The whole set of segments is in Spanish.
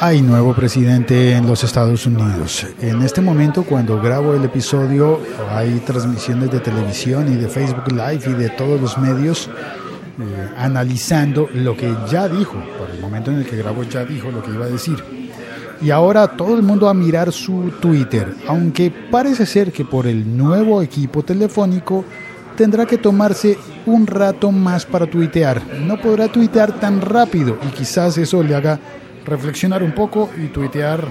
Hay nuevo presidente en los Estados Unidos. En este momento, cuando grabo el episodio, hay transmisiones de televisión y de Facebook Live y de todos los medios eh, analizando lo que ya dijo. Por el momento en el que grabo ya dijo lo que iba a decir. Y ahora todo el mundo a mirar su Twitter, aunque parece ser que por el nuevo equipo telefónico tendrá que tomarse un rato más para tuitear. No podrá tuitear tan rápido y quizás eso le haga reflexionar un poco y tuitear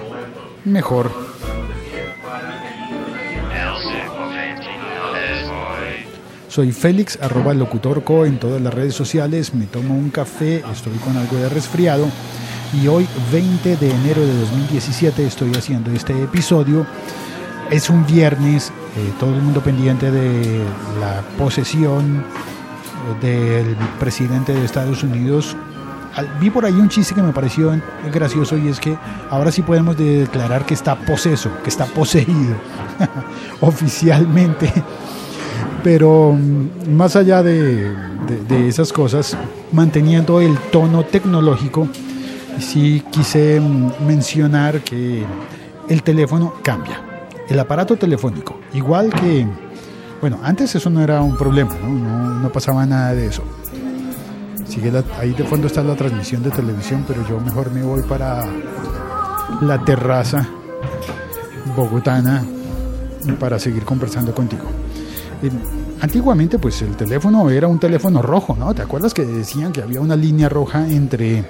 mejor. Soy Félix, arroba locutorco en todas las redes sociales. Me tomo un café, estoy con algo de resfriado. Y hoy, 20 de enero de 2017, estoy haciendo este episodio. Es un viernes, eh, todo el mundo pendiente de la posesión del presidente de Estados Unidos vi por ahí un chiste que me pareció gracioso y es que ahora sí podemos declarar que está poseso, que está poseído oficialmente. Pero mm, más allá de, esas cosas, manteniendo el tono tecnológico, sí quise mm, mencionar que el teléfono cambia. El aparato telefónico, igual que, bueno, antes eso no era un problema, no, no pasaba nada de eso ahí de fondo está la transmisión de televisión, pero yo mejor me voy para la terraza bogotana para seguir conversando contigo. Eh, antiguamente, pues el teléfono era un teléfono rojo, ¿no? ¿Te acuerdas que decían que había una línea roja entre,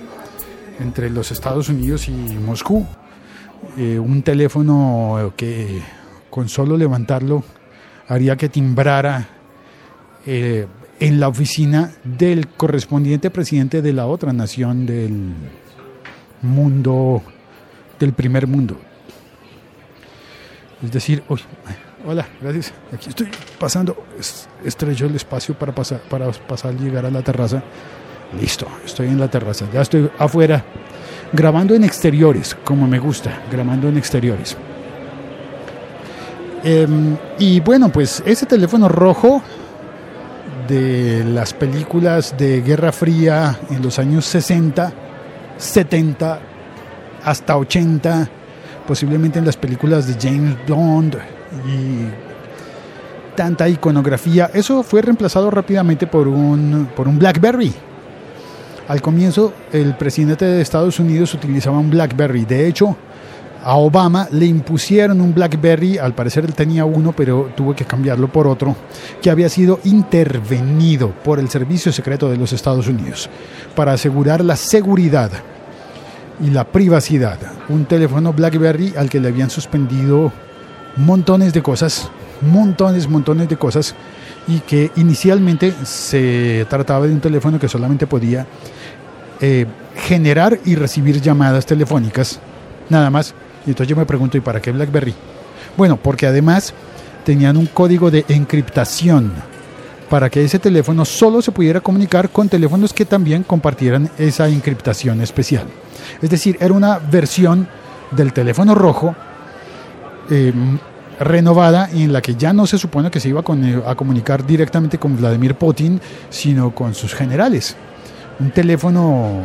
entre los Estados Unidos y Moscú? Eh, un teléfono que con solo levantarlo haría que timbrara eh, en la oficina del correspondiente presidente de la otra nación del mundo, del primer mundo. Es decir, hola, gracias. Aquí estoy pasando, estrecho el espacio para pasar, para pasar, llegar a la terraza. Listo, estoy en la terraza, ya estoy afuera, grabando en exteriores, como me gusta, grabando en exteriores. Em, y bueno, pues ese teléfono rojo de las películas de Guerra Fría en los años 60, 70, hasta 80, posiblemente en las películas de James Bond y tanta iconografía. Eso fue reemplazado rápidamente por un, por un BlackBerry. Al comienzo, el presidente de Estados Unidos utilizaba un BlackBerry. De hecho, a Obama le impusieron un BlackBerry, al parecer él tenía uno, pero tuvo que cambiarlo por otro, que había sido intervenido por el Servicio Secreto de los Estados Unidos para asegurar la seguridad y la privacidad. Un teléfono BlackBerry al que le habían suspendido montones de cosas, montones, montones de cosas, y que inicialmente se trataba de un teléfono que solamente podía eh, generar y recibir llamadas telefónicas, nada más y entonces yo me pregunto, ¿y para qué BlackBerry? Bueno, porque además tenían un código de encriptación para que ese teléfono solo se pudiera comunicar con teléfonos que también compartieran esa encriptación especial. Es decir, era una versión del teléfono rojo em, renovada en la que ya no se supone que se iba a comunicar directamente con Vladimir Putin, sino con sus generales un teléfono,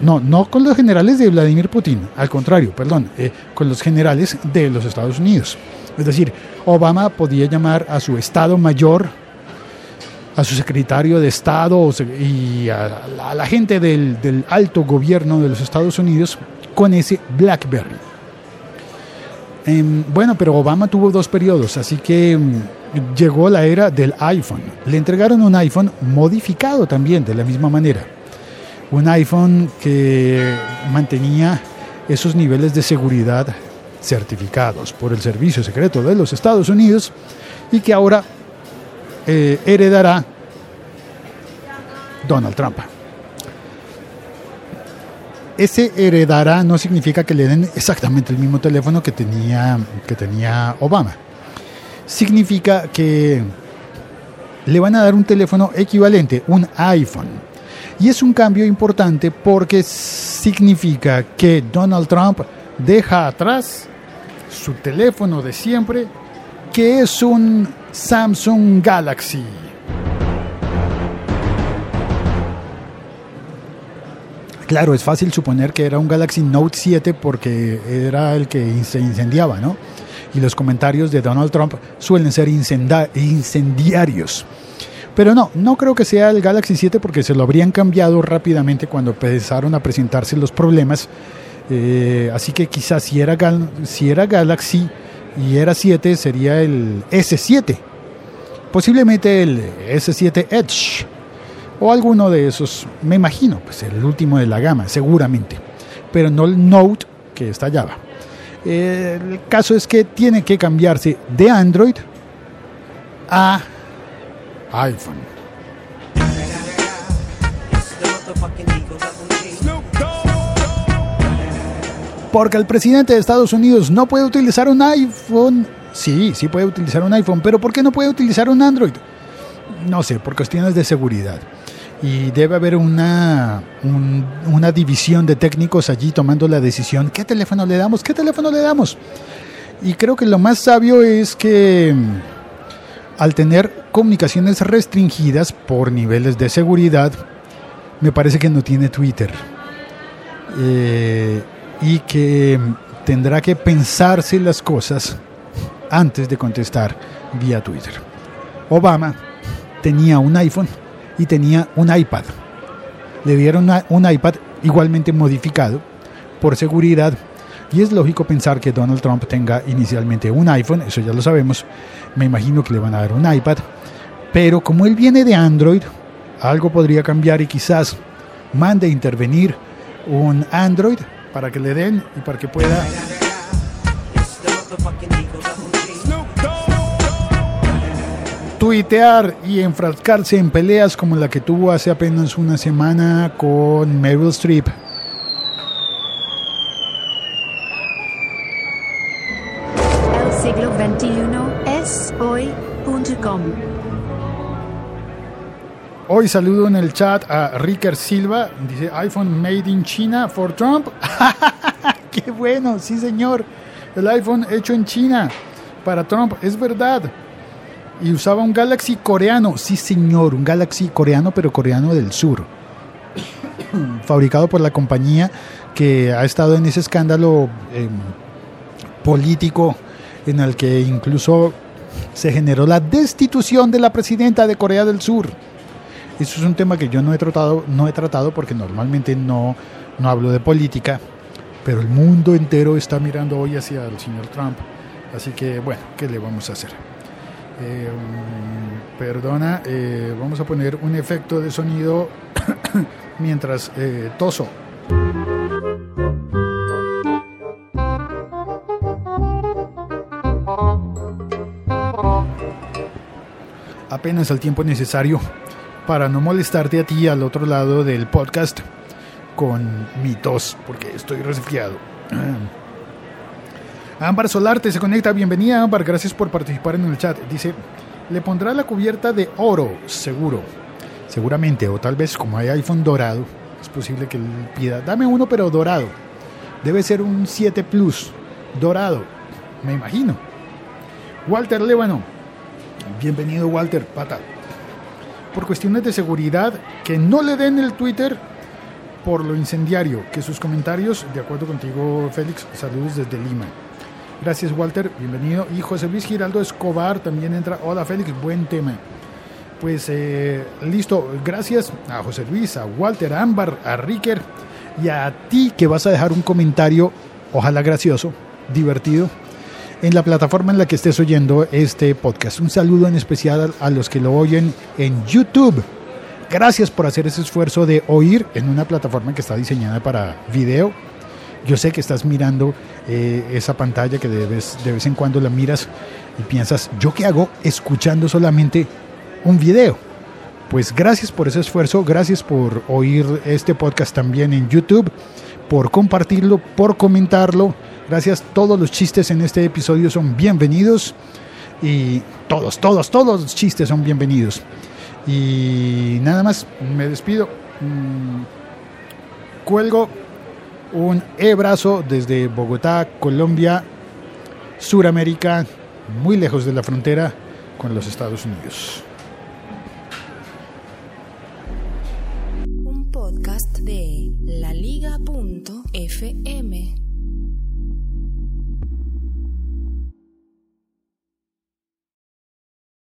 no, no con los generales de Vladimir Putin, al contrario, perdón, eh, con los generales de los Estados Unidos. Es decir, Obama podía llamar a su Estado Mayor, a su secretario de Estado y a, la gente del, del alto gobierno de los Estados Unidos con ese BlackBerry. Em, bueno, pero Obama tuvo dos periodos, así que em, llegó la era del iPhone. Le entregaron un iPhone modificado también de la misma manera un iPhone que mantenía esos niveles de seguridad certificados por el Servicio Secreto de los Estados Unidos y que ahora eh, heredará Donald Trump. Ese heredará no significa que le den exactamente el mismo teléfono que tenía, que tenía Obama. Significa que le van a dar un teléfono equivalente, un iPhone, y es un cambio importante porque significa que Donald Trump deja atrás su teléfono de siempre, que es un Samsung Galaxy. Claro, es fácil suponer que era un Galaxy Note 7 porque era el que se incendiaba, ¿no? Y los comentarios de Donald Trump suelen ser incendiarios. Pero no, no creo que sea el Galaxy 7 porque se lo habrían cambiado rápidamente cuando empezaron a presentarse los problemas. Eh, así que quizás si era, si era Galaxy y era 7 sería el S7. Posiblemente el S7 Edge o alguno de esos, me imagino, pues el último de la gama, seguramente, pero no el Note que estallaba. El caso es que tiene que cambiarse de Android a iPhone. Porque el presidente de Estados Unidos no puede utilizar un iPhone. Sí, sí puede utilizar un iPhone, pero ¿por qué no puede utilizar un Android? No sé, por cuestiones de seguridad y debe haber una, una división de técnicos allí tomando la decisión, ¿qué teléfono le damos? ¿Qué teléfono le damos? Y creo que lo más sabio es que mm, al tener comunicaciones restringidas por niveles de seguridad, me parece que no tiene Twitter. Eh, y que mm, tendrá que pensarse las cosas antes de contestar vía Twitter. Obama tenía un iPhone y tenía un iPad. Le dieron un iPad igualmente modificado por seguridad y es lógico pensar que Donald Trump tenga inicialmente un iPhone, eso ya lo sabemos, me imagino que le van a dar un iPad, pero como él viene de Android, algo podría cambiar y quizás mande intervenir un Android para que le den y para que pueda tuitear y enfrascarse en peleas como la que tuvo hace apenas una semana con Meryl Streep. El siglo XXI es hoy.com. Hoy saludo en el chat a Ricker Silva, dice iPhone made in China for Trump. ¡Qué bueno! Sí, señor. El iPhone hecho en China para Trump, es verdad y usaba un Galaxy coreano. Sí, señor, un Galaxy coreano, pero coreano del sur. Fabricado por la compañía que ha estado en ese escándalo em, político en el que incluso se generó la destitución de la presidenta de Corea del Sur. Eso es un tema que yo no he tratado, no he tratado porque normalmente no, no hablo de política, pero el mundo entero está mirando hoy hacia el señor Trump. Así que bueno, ¿qué le vamos a hacer? Eh, perdona, eh, vamos a poner un efecto de sonido mientras eh, toso. Apenas el tiempo necesario para no molestarte a ti al otro lado del podcast con mi tos, porque estoy resfriado. Ámbar Solarte se conecta. Bienvenida, Ámbar. Gracias por participar en el chat. Dice, le pondrá la cubierta de oro, seguro. Seguramente, o tal vez como hay iPhone dorado, es posible que pida, dame uno pero dorado. Debe ser un 7 Plus, dorado, me imagino. Walter Lébano, bienvenido Walter, pata. Por cuestiones de seguridad, que no le den el Twitter por lo incendiario, que sus comentarios, de acuerdo contigo Félix, saludos desde Lima. Gracias, Walter. Bienvenido. Y José Luis Giraldo Escobar también entra. Hola, Félix. Buen tema. Pues eh, listo. Gracias a José Luis, a Walter, a Ámbar, a Ricker y a ti que vas a dejar un comentario, ojalá gracioso, divertido, en la plataforma en la que estés oyendo este podcast. Un saludo en especial a los que lo oyen en YouTube. Gracias por hacer ese esfuerzo de oír en una plataforma que está diseñada para video yo sé que estás mirando eh, esa pantalla que de vez, de vez en cuando la miras y piensas, ¿yo qué hago escuchando solamente un video? Pues gracias por ese esfuerzo, gracias por oír este podcast también en YouTube, por compartirlo, por comentarlo. Gracias, todos los chistes en este episodio son bienvenidos y todos, todos, todos los chistes son bienvenidos. Y nada más, me despido. Mm, cuelgo un e-brazo desde Bogotá, Colombia, Suramérica, muy lejos de la frontera con los Estados Unidos. Un podcast de La FM.